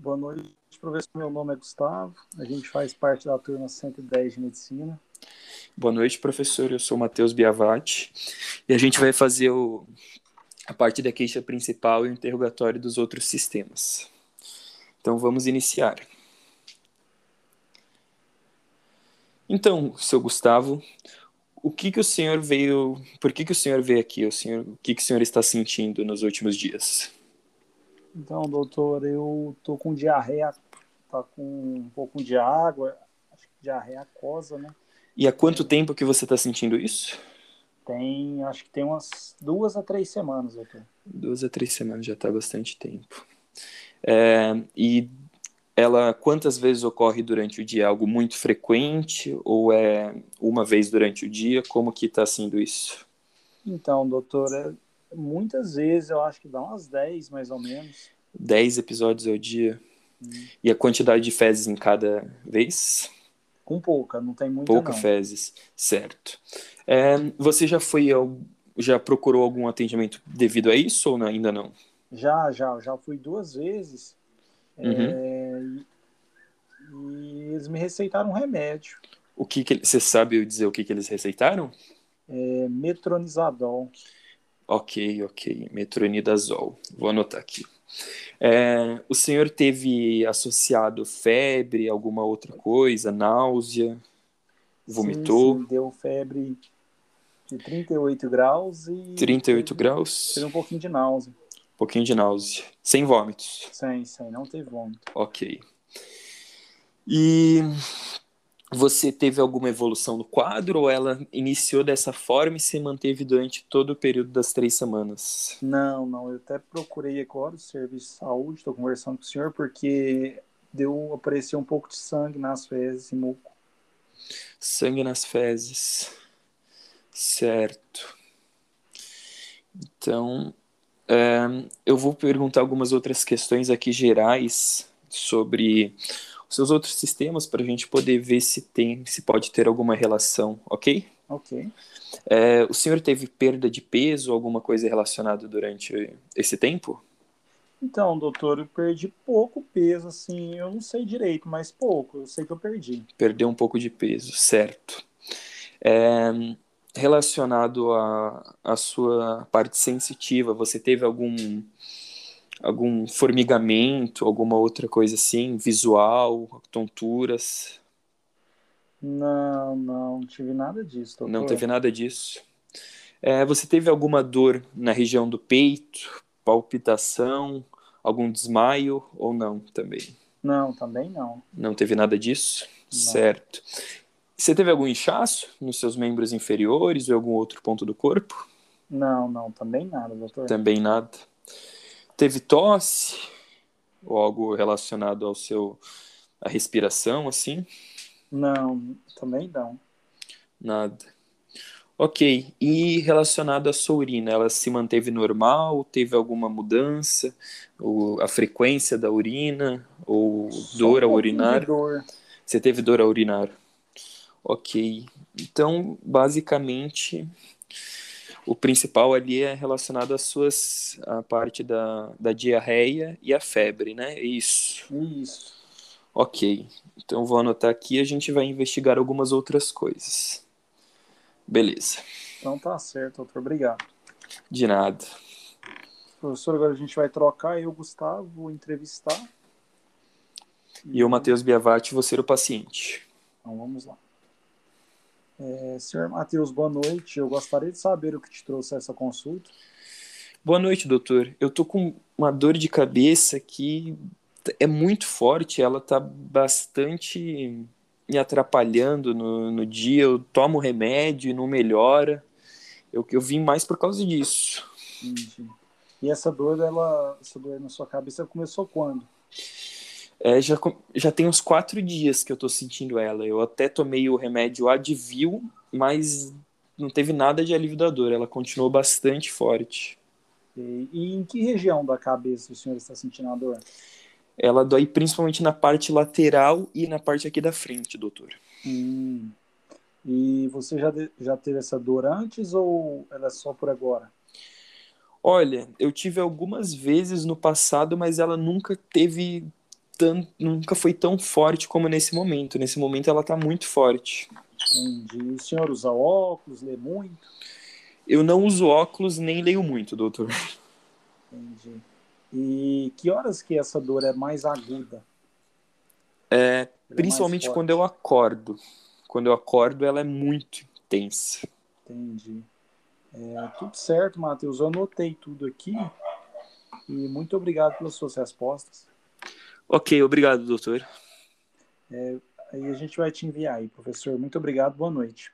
Boa noite, professor. Meu nome é Gustavo. A gente faz parte da turma 110 de Medicina. Boa noite, professor. Eu sou Matheus Biavati e a gente vai fazer o, a parte da queixa principal e o interrogatório dos outros sistemas. Então vamos iniciar. Então, seu Gustavo, o que que o senhor veio, por que que o senhor veio aqui? O senhor, o que que o senhor está sentindo nos últimos dias? Então, doutor, eu tô com diarreia, tá com um pouco de água, acho que diarreia aquosa, né? E há quanto tempo que você está sentindo isso? Tem, acho que tem umas duas a três semanas, doutor. Duas a três semanas já está bastante tempo. É, e ela quantas vezes ocorre durante o dia? Algo muito frequente ou é uma vez durante o dia? Como que está sendo isso? Então, doutor, é, muitas vezes eu acho que dá umas 10 mais ou menos. 10 episódios ao dia? Hum. E a quantidade de fezes em cada vez? Com pouca, não tem muita Pouca não. fezes, certo. É, você já foi ao, já procurou algum atendimento devido a isso ou ainda não? Já, já, já fui duas vezes. Uhum. É, e, e eles me receitaram um remédio, O que, que você sabe dizer o que, que eles receitaram? é, metronidazol. Ok, ok, metronidazol. Vou anotar aqui. É, o senhor teve associado febre, alguma outra coisa, náusea, vomitou? Sim, sim, deu febre de 38 graus e 38 teve, graus, teve um pouquinho de náusea. um pouquinho de náusea, sem vômitos. Sem, sem, não teve vômito. Ok. E você teve alguma evolução no quadro ou ela iniciou dessa forma e se manteve durante todo o período das três semanas? Não, não, eu até procurei agora o serviço de saúde, estou conversando com o senhor, porque deu, apareceu um pouco de sangue nas fezes e muco. Sangue nas fezes. Certo. Então, é, eu vou perguntar algumas outras questões aqui gerais sobre os seus outros sistemas para a gente poder ver se tem, se pode ter alguma relação, ok? Ok. É, o senhor teve perda de peso, alguma coisa relacionada durante esse tempo? Então, doutor, eu perdi pouco peso, assim, eu não sei direito, mas pouco, eu sei que eu perdi. Perdeu um pouco de peso, certo. É, relacionado à à sua parte sensitiva, você teve algum algum formigamento, alguma outra coisa assim, visual, tonturas? Não, não, tive nada disso, doutor. Não teve nada disso. É, você teve alguma dor na região do peito, palpitação, algum desmaio ou não também? Não, também não. Não teve nada disso? Não. Certo. Você teve algum inchaço nos seus membros inferiores ou algum outro ponto do corpo? Não, não, também nada, doutor. Também nada. Teve tosse ou algo relacionado ao seu a respiração assim? Não, também não. Nada. Ok. E relacionado à sua urina, ela se manteve normal? Teve alguma mudança? Ou a frequência da urina? Ou Só dor ao urinar? dor. Você teve dor ao urinar? Ok. Então, basicamente, o principal ali é relacionado às suas, à parte da, da diarreia e a febre, né? Isso. Isso. Ok. Então, vou anotar aqui e a gente vai investigar algumas outras coisas. Beleza. Então tá certo, doutor. Obrigado. De nada. Professor, agora a gente vai trocar, eu, Gustavo, vou entrevistar. E eu, Matheus Biavati, vou ser o paciente. Então vamos lá. É, senhor Matheus, boa noite. Eu gostaria de saber o que te trouxe a essa consulta. Boa noite, doutor. Eu tô com uma dor de cabeça que é muito forte, ela tá bastante me atrapalhando no, no dia. Eu tomo remédio e não melhora. Eu, eu vim mais por causa disso. Entendi. E essa dor, ela, essa dor na sua cabeça começou quando? É, já, já tem uns quatro dias que eu tô sentindo ela. Eu até tomei o remédio Advil, mas não teve nada de alívio da dor. Ela continuou bastante forte. E, e em que região da cabeça o senhor está sentindo a dor? Ela dói principalmente na parte lateral e na parte aqui da frente, doutor. Hum. E você já, já teve essa dor antes ou ela é só por agora? Olha, eu tive algumas vezes no passado, mas ela nunca teve nunca foi tão forte como nesse momento. Nesse momento ela está muito forte. Entendi. O senhor usa óculos, lê muito? Eu não uso óculos nem leio muito, doutor. Entendi. E que horas que essa dor é mais aguda? É, principalmente é quando eu acordo. Quando eu acordo, ela é muito intensa. Entendi. É, tudo certo, Matheus. Eu anotei tudo aqui. E muito obrigado pelas suas respostas. Ok, obrigado, doutor. É, aí a gente vai te enviar aí, professor. Muito obrigado, boa noite.